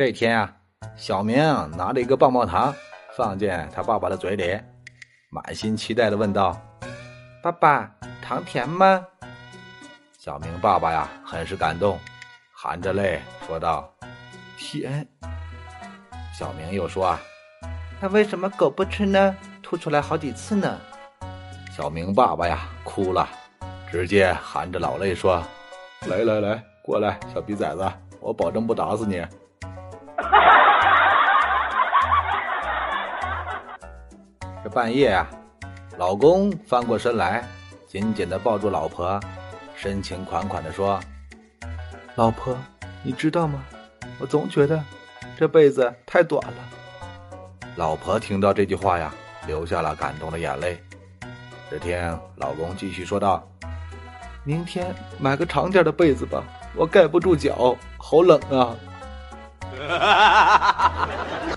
这天啊，小明拿着一个棒棒糖放进他爸爸的嘴里，满心期待的问道：“爸爸，糖甜吗？”小明爸爸呀，很是感动，含着泪说道：“甜。”小明又说：“啊，那为什么狗不吃呢？吐出来好几次呢？”小明爸爸呀，哭了，直接含着老泪说：“来来来，过来，小逼崽子，我保证不打死你。”这半夜啊，老公翻过身来，紧紧的抱住老婆，深情款款的说：“老婆，你知道吗？我总觉得这辈子太短了。”老婆听到这句话呀，流下了感动的眼泪。这天，老公继续说道：“明天买个长点的被子吧，我盖不住脚，好冷啊。”